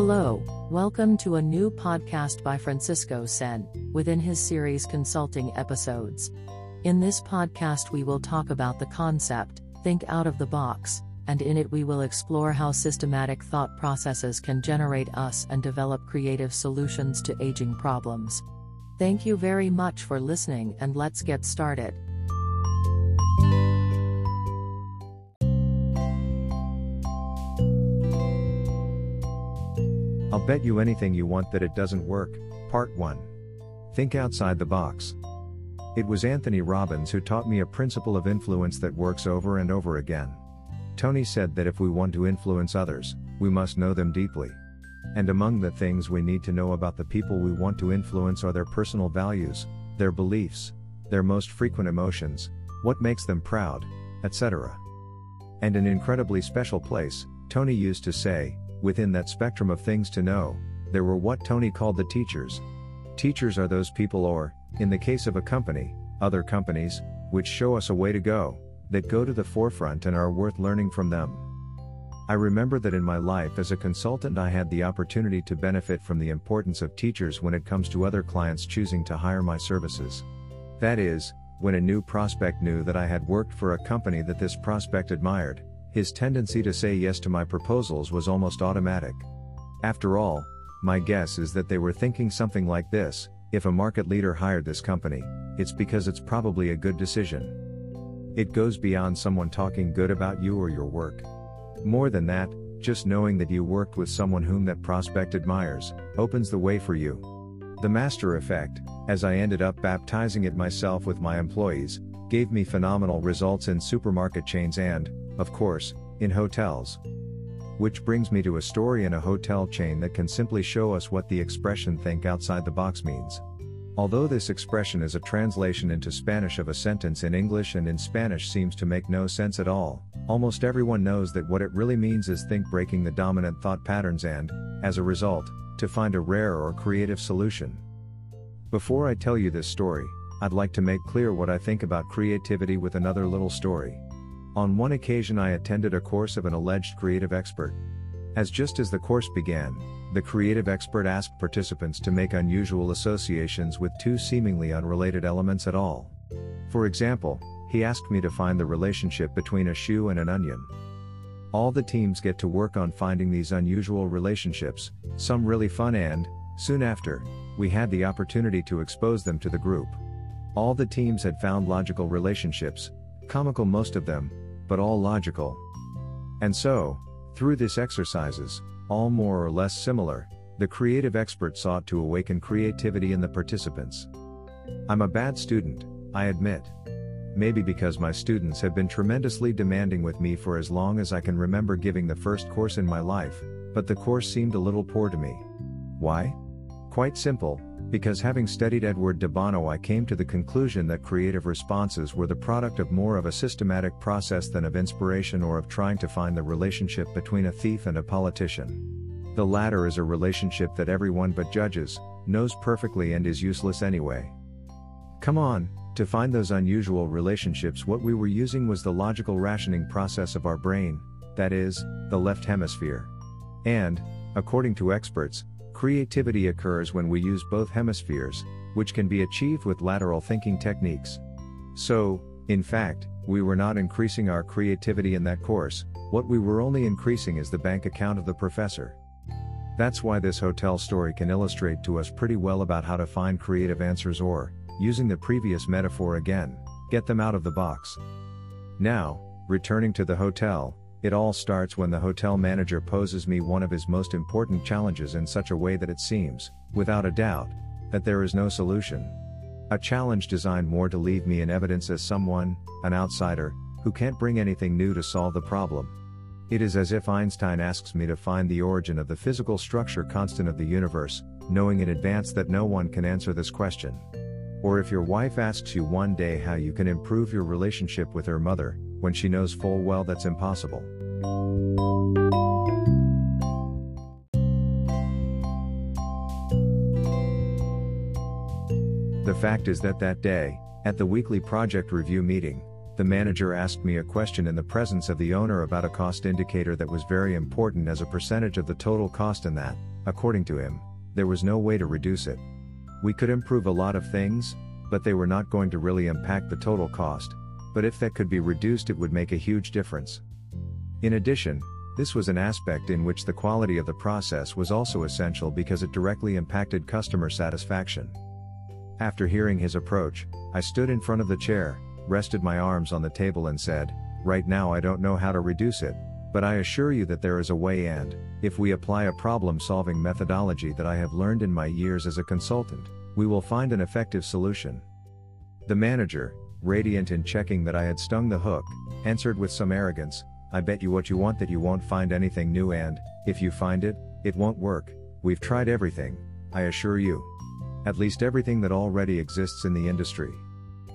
Hello, welcome to a new podcast by Francisco Senn, within his series Consulting Episodes. In this podcast, we will talk about the concept, think out of the box, and in it, we will explore how systematic thought processes can generate us and develop creative solutions to aging problems. Thank you very much for listening, and let's get started. I'll bet you anything you want that it doesn't work. Part 1. Think outside the box. It was Anthony Robbins who taught me a principle of influence that works over and over again. Tony said that if we want to influence others, we must know them deeply. And among the things we need to know about the people we want to influence are their personal values, their beliefs, their most frequent emotions, what makes them proud, etc. And an incredibly special place, Tony used to say, within that spectrum of things to know, there were what Tony called the teachers. Teachers are those people, or, in the case of a company, other companies, which show us a way to go, that go to the forefront and are worth learning from them. I remember that in my life as a consultant, I had the opportunity to benefit from the importance of teachers when it comes to other clients choosing to hire my services. That is, when a new prospect knew that I had worked for a company that this prospect admired, his tendency to say yes to my proposals was almost automatic. After all, my guess is that they were thinking something like this if a market leader hired this company, it's because it's probably a good decision. It goes beyond someone talking good about you or your work. More than that, just knowing that you worked with someone whom that prospect admires, opens the way for you. The master effect, as I ended up baptizing it myself with my employees, gave me phenomenal results in supermarket chains and, of course, in hotels. Which brings me to a story in a hotel chain that can simply show us what the expression think outside the box means. Although this expression is a translation into Spanish of a sentence in English and in Spanish seems to make no sense at all, almost everyone knows that what it really means is think breaking the dominant thought patterns and, as a result, to find a rare or creative solution. Before I tell you this story, I'd like to make clear what I think about creativity with another little story. On one occasion, I attended a course of an alleged creative expert. As just as the course began, the creative expert asked participants to make unusual associations with two seemingly unrelated elements at all. For example, he asked me to find the relationship between a shoe and an onion. All the teams get to work on finding these unusual relationships, some really fun, and, soon after, we had the opportunity to expose them to the group. All the teams had found logical relationships, comical most of them, but all logical. And so, through this exercises, all more or less similar, the creative expert sought to awaken creativity in the participants. I'm a bad student, I admit. Maybe because my students have been tremendously demanding with me for as long as I can remember giving the first course in my life, but the course seemed a little poor to me. Why? Quite simple, because having studied Edward de Bono I came to the conclusion that creative responses were the product of more of a systematic process than of inspiration or of trying to find the relationship between a thief and a politician. The latter is a relationship that everyone but judges, knows perfectly and is useless anyway. Come on, to find those unusual relationships what we were using was the logical rationing process of our brain, that is, the left hemisphere. And, according to experts, Creativity occurs when we use both hemispheres, which can be achieved with lateral thinking techniques. So, in fact, we were not increasing our creativity in that course, what we were only increasing is the bank account of the professor. That's why this hotel story can illustrate to us pretty well about how to find creative answers or, using the previous metaphor again, get them out of the box. Now, returning to the hotel, it all starts when the hotel manager poses me one of his most important challenges in such a way that it seems, without a doubt, that there is no solution. A challenge designed more to leave me in evidence as someone, an outsider, who can't bring anything new to solve the problem. It is as if Einstein asks me to find the origin of the physical structure constant of the universe, knowing in advance that no one can answer this question. Or if your wife asks you one day how you can improve your relationship with her mother, when she knows full well that's impossible. The fact is that that day, at the weekly project review meeting, The manager asked me a question in the presence of the owner about a cost indicator that was very important as a percentage of the total cost and that, according to him, there was no way to reduce it. We could improve a lot of things, but they were not going to really impact the total cost, but if that could be reduced it would make a huge difference. In addition, this was an aspect in which the quality of the process was also essential because it directly impacted customer satisfaction. After hearing his approach, I stood in front of the chair, rested my arms on the table and said, Right now I don't know how to reduce it, but I assure you that there is a way and, if we apply a problem solving methodology that I have learned in my years as a consultant, we will find an effective solution. The manager, radiant in checking that I had stung the hook, answered with some arrogance, I bet you what you want that you won't find anything new and, if you find it, it won't work. We've tried everything, I assure you. At least everything that already exists in the industry.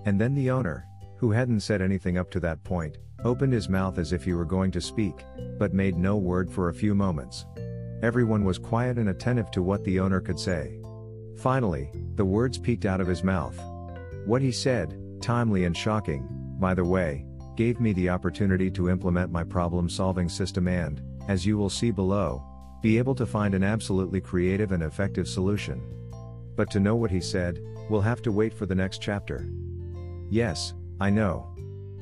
And then the owner, who hadn't said anything up to that point, opened his mouth as if he were going to speak, but made no word for a few moments. Everyone was quiet and attentive to what the owner could say. Finally, the words peeked out of his mouth. What he said, timely and shocking, by the way, gave me the opportunity to implement my problem solving system and, as you will see below, be able to find an absolutely creative and effective solution. But to know what he said, we'll have to wait for the next chapter. Yes, I know.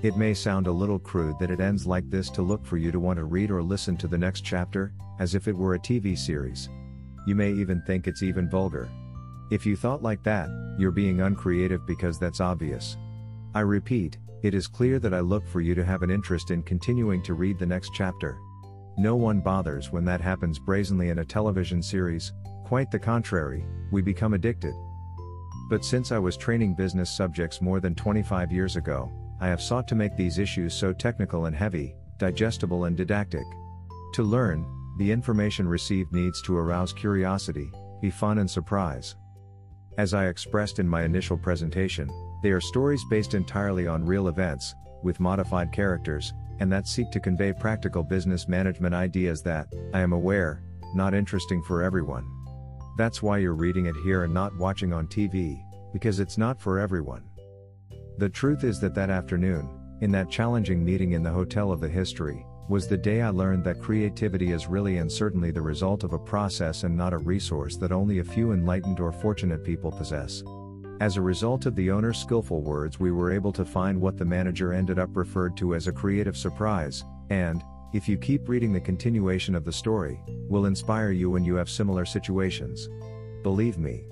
It may sound a little crude that it ends like this to look for you to want to read or listen to the next chapter, as if it were a TV series. You may even think it's even vulgar. If you thought like that, you're being uncreative because that's obvious. I repeat, it is clear that I look for you to have an interest in continuing to read the next chapter. No one bothers when that happens brazenly in a television series, quite the contrary, we become addicted. But since I was training business subjects more than 25 years ago, I have sought to make these issues so technical and heavy, digestible and didactic. To learn, the information received needs to arouse curiosity, be fun and surprise. As I expressed in my initial presentation, they are stories based entirely on real events, with modified characters, and that seek to convey practical business management ideas that, I am aware, not interesting for everyone. That's why you're reading it here and not watching on TV, because it's not for everyone. The truth is that that afternoon, in that challenging meeting in the Hotel of the History, was the day I learned that creativity is really and certainly the result of a process and not a resource that only a few enlightened or fortunate people possess. As a result of the owner's skillful words, we were able to find what the manager ended up referred to as a creative surprise, and, if you keep reading the continuation of the story, will inspire you when you have similar situations. Believe me.